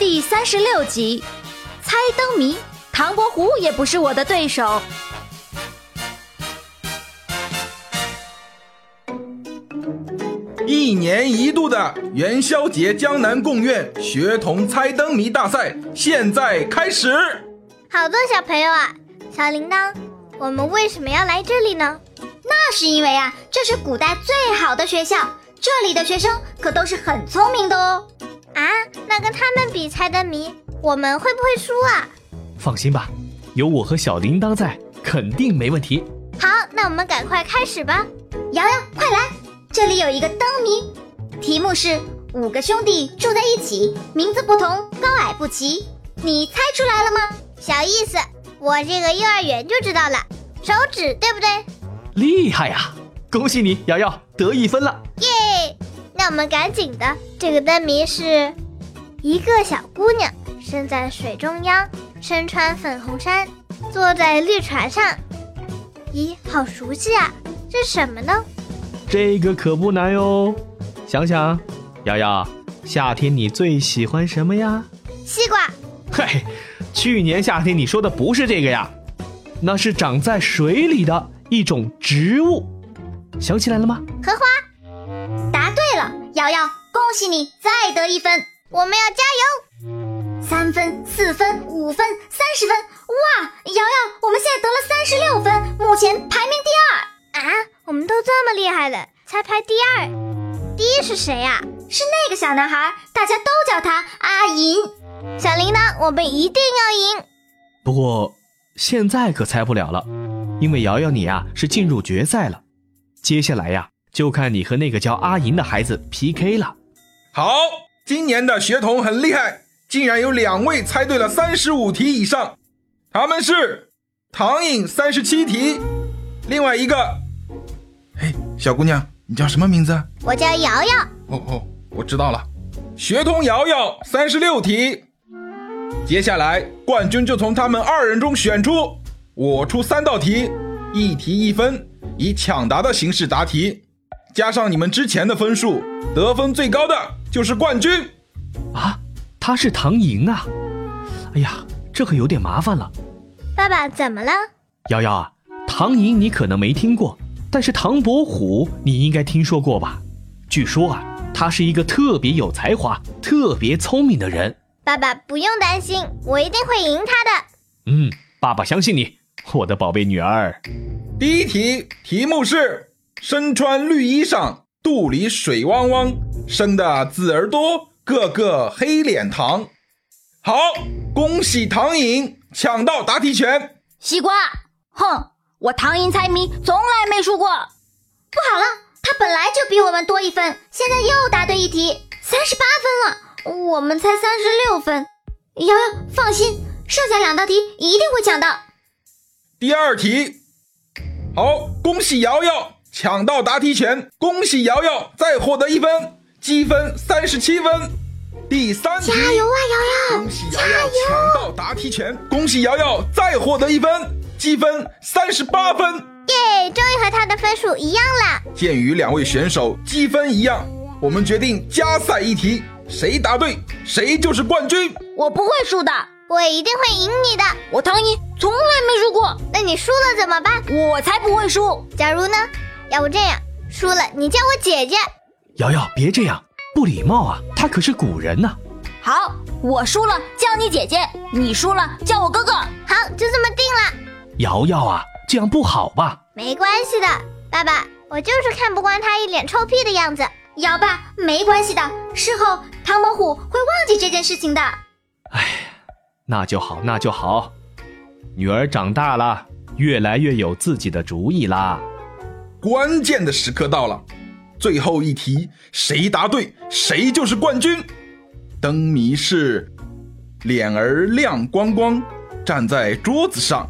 第三十六集，猜灯谜，唐伯虎也不是我的对手。一年一度的元宵节江南贡院学童猜灯谜大赛现在开始。好多小朋友啊，小铃铛，我们为什么要来这里呢？那是因为啊，这是古代最好的学校，这里的学生可都是很聪明的哦。跟他们比猜灯谜，我们会不会输啊？放心吧，有我和小铃铛在，肯定没问题。好，那我们赶快开始吧。瑶瑶，快来，这里有一个灯谜，题目是五个兄弟住在一起，名字不同，高矮不齐。你猜出来了吗？小意思，我这个幼儿园就知道了，手指对不对？厉害呀！恭喜你，瑶瑶得一分了。耶！那我们赶紧的，这个灯谜是：一个小姑娘身在水中央，身穿粉红衫，坐在绿船上。咦，好熟悉啊！这是什么呢？这个可不难哟。想想，瑶瑶，夏天你最喜欢什么呀？西瓜。嘿，去年夏天你说的不是这个呀，那是长在水里的一种植物。想起来了吗？荷花。答对了，瑶瑶，恭喜你再得一分。我们要加油！三分、四分、五分、三十分，哇！瑶瑶，我们现在得了三十六分，目前排名第二。啊，我们都这么厉害了，才排第二。第一是谁呀？是那个小男孩，大家都叫他阿银。小铃铛，我们一定要赢。不过现在可猜不了了，因为瑶瑶你呀是进入决赛了。接下来呀，就看你和那个叫阿银的孩子 PK 了。好，今年的学童很厉害，竟然有两位猜对了三十五题以上。他们是唐颖三十七题，另外一个，哎，小姑娘，你叫什么名字？我叫瑶瑶。哦哦，我知道了，学童瑶瑶三十六题。接下来冠军就从他们二人中选出，我出三道题，一题一分，以抢答的形式答题，加上你们之前的分数，得分最高的就是冠军。啊，他是唐莹啊！哎呀，这可有点麻烦了。爸爸怎么了？瑶瑶啊，唐莹你可能没听过，但是唐伯虎你应该听说过吧？据说啊，他是一个特别有才华、特别聪明的人。爸爸不用担心，我一定会赢他的。嗯，爸爸相信你，我的宝贝女儿。第一题题目是：身穿绿衣裳，肚里水汪汪，生的子儿多，个个黑脸膛。好，恭喜唐颖抢到答题权。西瓜，哼，我唐寅猜谜从来没输过。不好了，他本来就比我们多一分，现在又答对一题，三十八分了。我们才三十六分，瑶瑶放心，剩下两道题一定会抢到。第二题，好，恭喜瑶瑶抢到答题权，恭喜瑶瑶再获得一分，积分三十七分。第三题，加油啊，瑶瑶！恭喜瑶瑶抢到答题权，恭喜瑶瑶再获得一分，积分三十八分。耶，终于和他的分数一样了。鉴于两位选手积分一样，我们决定加赛一题。谁答对，谁就是冠军。我不会输的，我一定会赢你的。我唐寅从来没输过。那你输了怎么办？我才不会输。假如呢？要不这样，输了你叫我姐姐。瑶瑶，别这样，不礼貌啊！他可是古人呢。好，我输了叫你姐姐，你输了叫我哥哥。好，就这么定了。瑶瑶啊，这样不好吧？没关系的，爸爸，我就是看不惯他一脸臭屁的样子。瑶爸，没关系的，事后唐伯虎会忘记这件事情的。哎，那就好，那就好。女儿长大了，越来越有自己的主意啦。关键的时刻到了，最后一题，谁答对，谁就是冠军。灯谜是：脸儿亮光光，站在桌子上，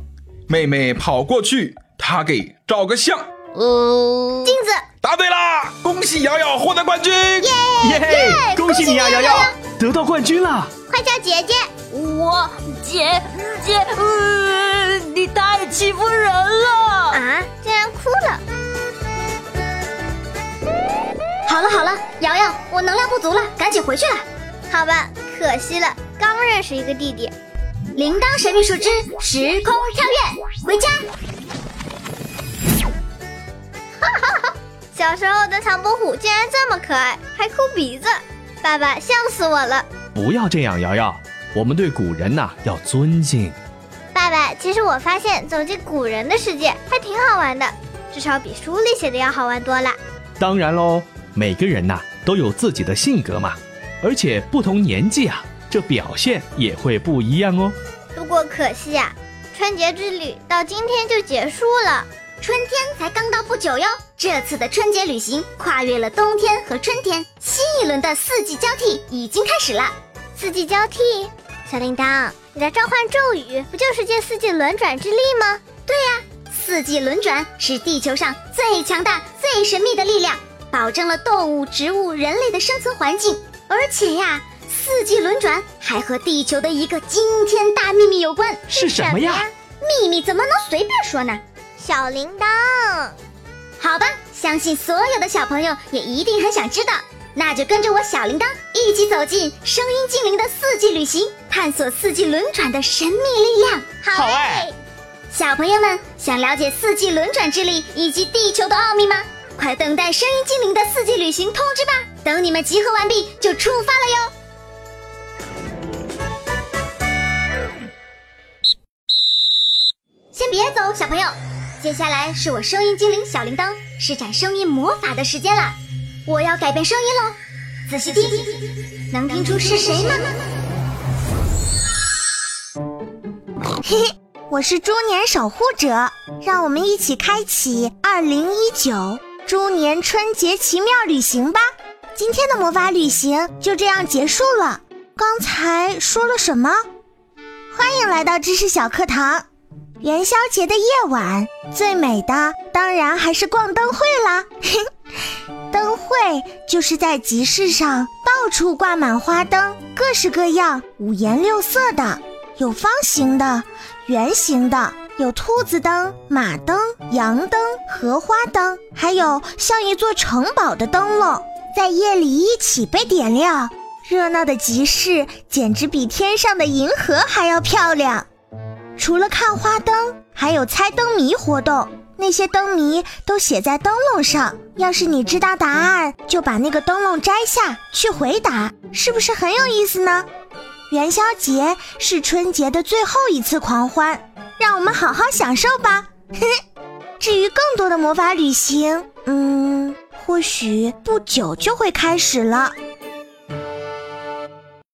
妹妹跑过去，她给照个相。呃，镜子。答对啦！恭喜瑶瑶获得冠军！耶耶！恭喜你呀，瑶瑶得到冠军了！快叫姐姐！我姐姐，呃，你太欺负人了啊！竟然哭了！好了好了，瑶瑶，我能量不足了，赶紧回去了。好吧，可惜了，刚认识一个弟弟。铃铛神秘树枝时空跳跃，回家。哈哈哈小时候的唐伯虎竟然这么可爱，还哭鼻子，爸爸笑死我了。不要这样，瑶瑶，我们对古人呐、要尊敬。爸爸，其实我发现走进古人的世界还挺好玩的，至少比书里写的要好玩多了。当然喽，每个人呐、都有自己的性格嘛，而且不同年纪啊，这表现也会不一样哦。不过可惜呀、春节之旅到今天就结束了。春天才刚到不久哟，这次的春节旅行跨越了冬天和春天，新一轮的四季交替已经开始了。四季交替，小铃铛，你的召唤咒语不就是借四季轮转之力吗？对呀四季轮转是地球上最强大、最神秘的力量，保证了动物、植物、人类的生存环境。而且呀，四季轮转还和地球的一个惊天大秘密有关。是什么呀？秘密怎么能随便说呢？小铃铛，好吧，相信所有的小朋友也一定很想知道。那就跟着我小铃铛一起走进声音精灵的四季旅行，探索四季轮转的神秘力量。好哎，小朋友们想了解四季轮转之力以及地球的奥秘吗？快等待声音精灵的四季旅行通知吧！等你们集合完毕，就出发了哟。先别走，小朋友，接下来是我声音精灵小铃铛施展声音魔法的时间了。我要改变声音喽，仔细听，能听出是谁吗？嘿嘿，我是猪年守护者，让我们一起开启二零一九猪年春节奇妙旅行吧！今天的魔法旅行就这样结束了。刚才说了什么？欢迎来到知识小课堂。元宵节的夜晚，最美的当然还是逛灯会啦。灯会就是在集市上到处挂满花灯，各式各样、五颜六色的，有方形的、圆形的，有兔子灯、马灯、羊灯、荷花灯，还有像一座城堡的灯笼，在夜里一起被点亮。热闹的集市简直比天上的银河还要漂亮。除了看花灯，还有猜灯谜活动。那些灯谜都写在灯笼上，要是你知道答案，就把那个灯笼摘下去回答，是不是很有意思呢？元宵节是春节的最后一次狂欢，让我们好好享受吧。至于更多的魔法旅行，嗯，或许不久就会开始了。